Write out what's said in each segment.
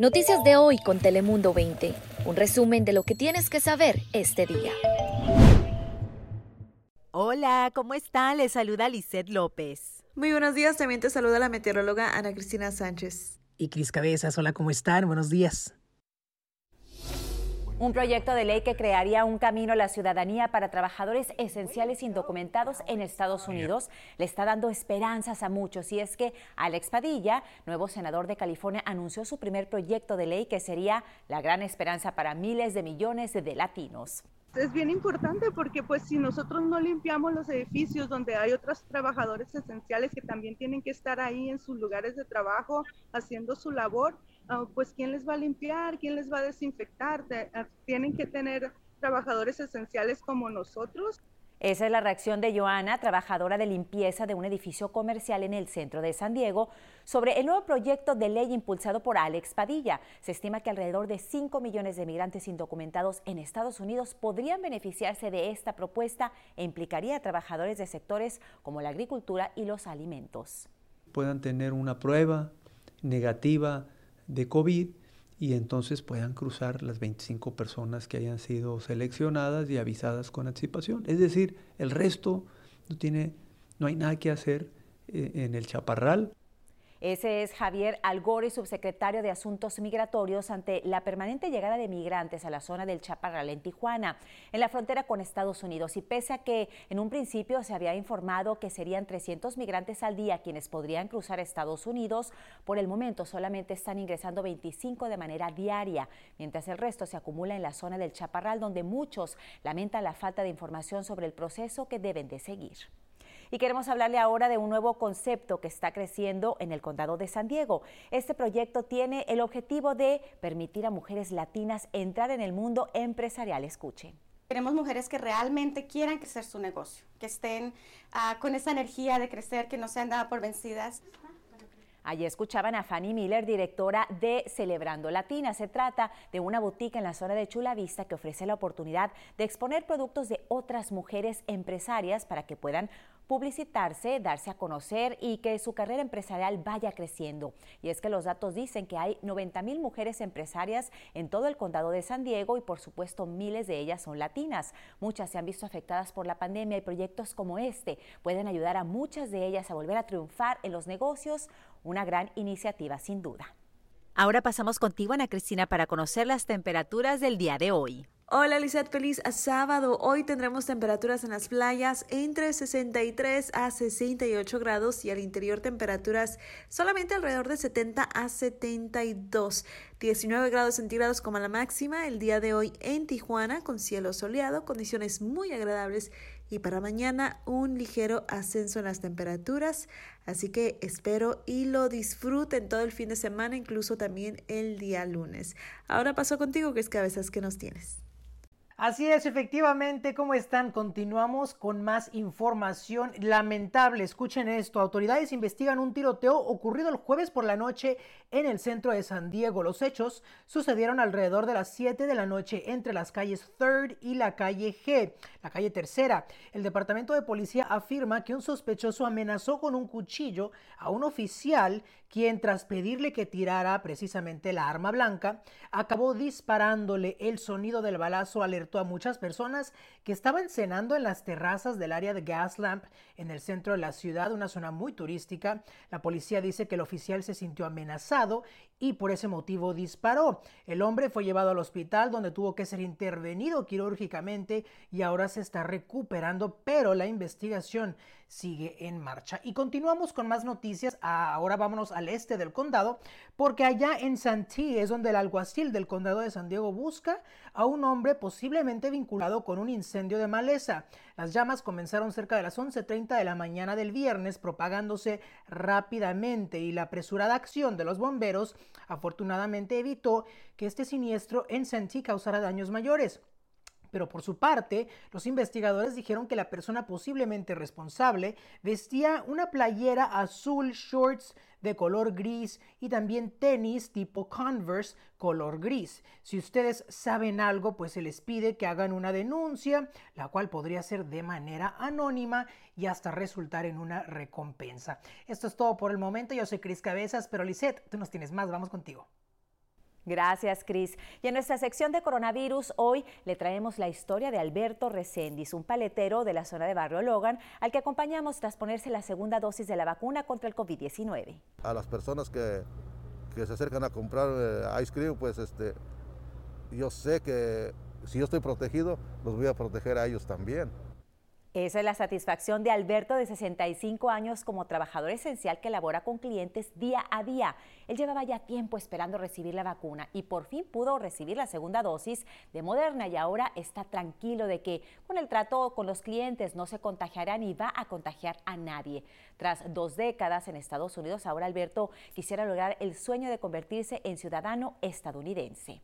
Noticias de hoy con Telemundo 20. Un resumen de lo que tienes que saber este día. Hola, ¿cómo están? Les saluda Lisette López. Muy buenos días, también te saluda la meteoróloga Ana Cristina Sánchez. Y Cris Cabezas, hola, ¿cómo están? Buenos días. Un proyecto de ley que crearía un camino a la ciudadanía para trabajadores esenciales indocumentados en Estados Unidos le está dando esperanzas a muchos. Y es que Alex Padilla, nuevo senador de California, anunció su primer proyecto de ley que sería la gran esperanza para miles de millones de latinos es bien importante porque pues si nosotros no limpiamos los edificios donde hay otros trabajadores esenciales que también tienen que estar ahí en sus lugares de trabajo haciendo su labor, Ah, pues ¿quién les va a limpiar? ¿Quién les va a desinfectar? Ah, tienen que tener trabajadores esenciales como nosotros. Esa es la reacción de Joana, trabajadora de limpieza de un edificio comercial en el centro de San Diego, sobre el nuevo proyecto de ley impulsado por Alex Padilla. Se estima que alrededor de 5 millones de migrantes indocumentados en Estados Unidos podrían beneficiarse de esta propuesta e implicaría a trabajadores de sectores como la agricultura y los alimentos. Puedan tener una prueba negativa de COVID y entonces puedan cruzar las 25 personas que hayan sido seleccionadas y avisadas con anticipación. Es decir, el resto no tiene, no hay nada que hacer eh, en el chaparral. Ese es Javier Algore, subsecretario de Asuntos Migratorios, ante la permanente llegada de migrantes a la zona del Chaparral en Tijuana, en la frontera con Estados Unidos. Y pese a que en un principio se había informado que serían 300 migrantes al día quienes podrían cruzar Estados Unidos, por el momento solamente están ingresando 25 de manera diaria, mientras el resto se acumula en la zona del Chaparral, donde muchos lamentan la falta de información sobre el proceso que deben de seguir. Y queremos hablarle ahora de un nuevo concepto que está creciendo en el condado de San Diego. Este proyecto tiene el objetivo de permitir a mujeres latinas entrar en el mundo empresarial. Escuche. Queremos mujeres que realmente quieran crecer su negocio, que estén ah, con esa energía de crecer, que no sean dadas por vencidas. Allí escuchaban a Fanny Miller, directora de Celebrando Latina. Se trata de una boutique en la zona de Chula Vista que ofrece la oportunidad de exponer productos de otras mujeres empresarias para que puedan publicitarse, darse a conocer y que su carrera empresarial vaya creciendo. Y es que los datos dicen que hay 90 mil mujeres empresarias en todo el condado de San Diego y por supuesto miles de ellas son latinas. Muchas se han visto afectadas por la pandemia y proyectos como este pueden ayudar a muchas de ellas a volver a triunfar en los negocios. Una gran iniciativa sin duda. Ahora pasamos contigo, Ana Cristina, para conocer las temperaturas del día de hoy. Hola Lizeth, feliz sábado. Hoy tendremos temperaturas en las playas entre 63 a 68 grados y al interior temperaturas solamente alrededor de 70 a 72. 19 grados centígrados como la máxima el día de hoy en Tijuana con cielo soleado, condiciones muy agradables y para mañana un ligero ascenso en las temperaturas. Así que espero y lo disfruten todo el fin de semana, incluso también el día lunes. Ahora paso contigo, que es cabezas que nos tienes. Así es, efectivamente, ¿cómo están? Continuamos con más información lamentable. Escuchen esto, autoridades investigan un tiroteo ocurrido el jueves por la noche en el centro de San Diego. Los hechos sucedieron alrededor de las 7 de la noche entre las calles Third y la calle G, la calle Tercera. El departamento de policía afirma que un sospechoso amenazó con un cuchillo a un oficial quien tras pedirle que tirara precisamente la arma blanca, acabó disparándole. El sonido del balazo alertó a muchas personas que estaban cenando en las terrazas del área de Gaslamp en el centro de la ciudad, una zona muy turística. La policía dice que el oficial se sintió amenazado y por ese motivo disparó. El hombre fue llevado al hospital donde tuvo que ser intervenido quirúrgicamente y ahora se está recuperando, pero la investigación sigue en marcha. Y continuamos con más noticias. Ahora vámonos al este del condado, porque allá en Santee es donde el alguacil del condado de San Diego busca a un hombre posiblemente vinculado con un incendio de maleza. Las llamas comenzaron cerca de las 11.30 de la mañana del viernes, propagándose rápidamente y la apresurada acción de los bomberos afortunadamente evitó que este siniestro en Santee causara daños mayores. Pero por su parte, los investigadores dijeron que la persona posiblemente responsable vestía una playera azul, shorts de color gris y también tenis tipo Converse color gris. Si ustedes saben algo, pues se les pide que hagan una denuncia, la cual podría ser de manera anónima y hasta resultar en una recompensa. Esto es todo por el momento. Yo soy Cris Cabezas, pero Lisette, tú nos tienes más. Vamos contigo. Gracias, Cris. Y en nuestra sección de coronavirus, hoy le traemos la historia de Alberto Recendis, un paletero de la zona de Barrio Logan, al que acompañamos tras ponerse la segunda dosis de la vacuna contra el COVID-19. A las personas que, se acercan a comprar eh, ice cream, pues este, yo sé que si yo estoy protegido, los voy a proteger a ellos también. Esa es la satisfacción de Alberto, de 65 años, como trabajador esencial que labora con clientes día a día. Él llevaba ya tiempo esperando recibir la vacuna y por fin pudo recibir la segunda dosis de Moderna y ahora está tranquilo de que con el trato con los clientes no se contagiará ni va a contagiar a nadie. Tras dos décadas en Estados Unidos, ahora Alberto quisiera lograr el sueño de convertirse en ciudadano estadounidense.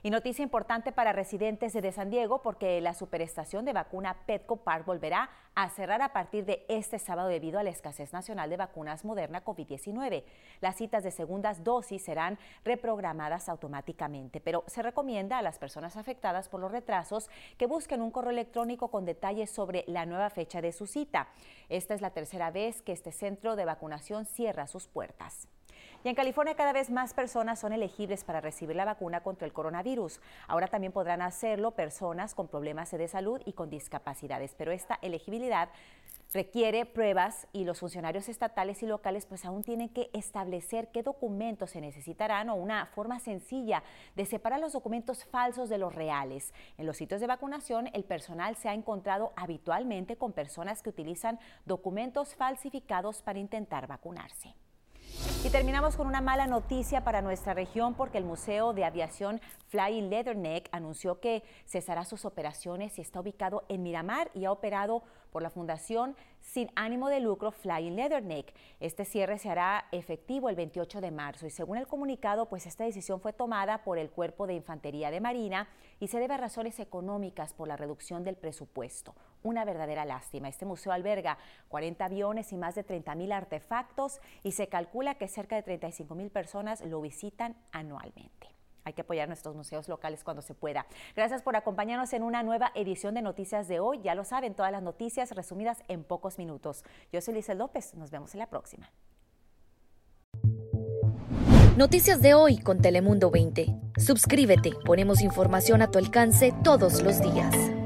Y noticia importante para residentes de San Diego porque la superestación de vacuna Petco Park volverá a cerrar a partir de este sábado debido a la escasez nacional de vacunas Moderna COVID-19. Las citas de segundas dosis serán reprogramadas automáticamente, pero se recomienda a las personas afectadas por los retrasos que busquen un correo electrónico con detalles sobre la nueva fecha de su cita. Esta es la tercera vez que este centro de vacunación cierra sus puertas. Y en California cada vez más personas son elegibles para recibir la vacuna contra el coronavirus. Ahora también podrán hacerlo personas con problemas de salud y con discapacidades, pero esta elegibilidad requiere pruebas y los funcionarios estatales y locales pues aún tienen que establecer qué documentos se necesitarán o una forma sencilla de separar los documentos falsos de los reales. En los sitios de vacunación el personal se ha encontrado habitualmente con personas que utilizan documentos falsificados para intentar vacunarse. Y terminamos con una mala noticia para nuestra región porque el Museo de Aviación Flying Leatherneck anunció que cesará sus operaciones y está ubicado en Miramar y ha operado por la Fundación sin ánimo de lucro Flying Leatherneck. Este cierre se hará efectivo el 28 de marzo y según el comunicado, pues esta decisión fue tomada por el Cuerpo de Infantería de Marina y se debe a razones económicas por la reducción del presupuesto. Una verdadera lástima. Este museo alberga 40 aviones y más de 30 mil artefactos y se calcula que cerca de 35 mil personas lo visitan anualmente. Hay que apoyar nuestros museos locales cuando se pueda. Gracias por acompañarnos en una nueva edición de Noticias de hoy. Ya lo saben, todas las noticias resumidas en pocos minutos. Yo soy Lizel López. Nos vemos en la próxima. Noticias de hoy con Telemundo 20. Suscríbete. Ponemos información a tu alcance todos los días.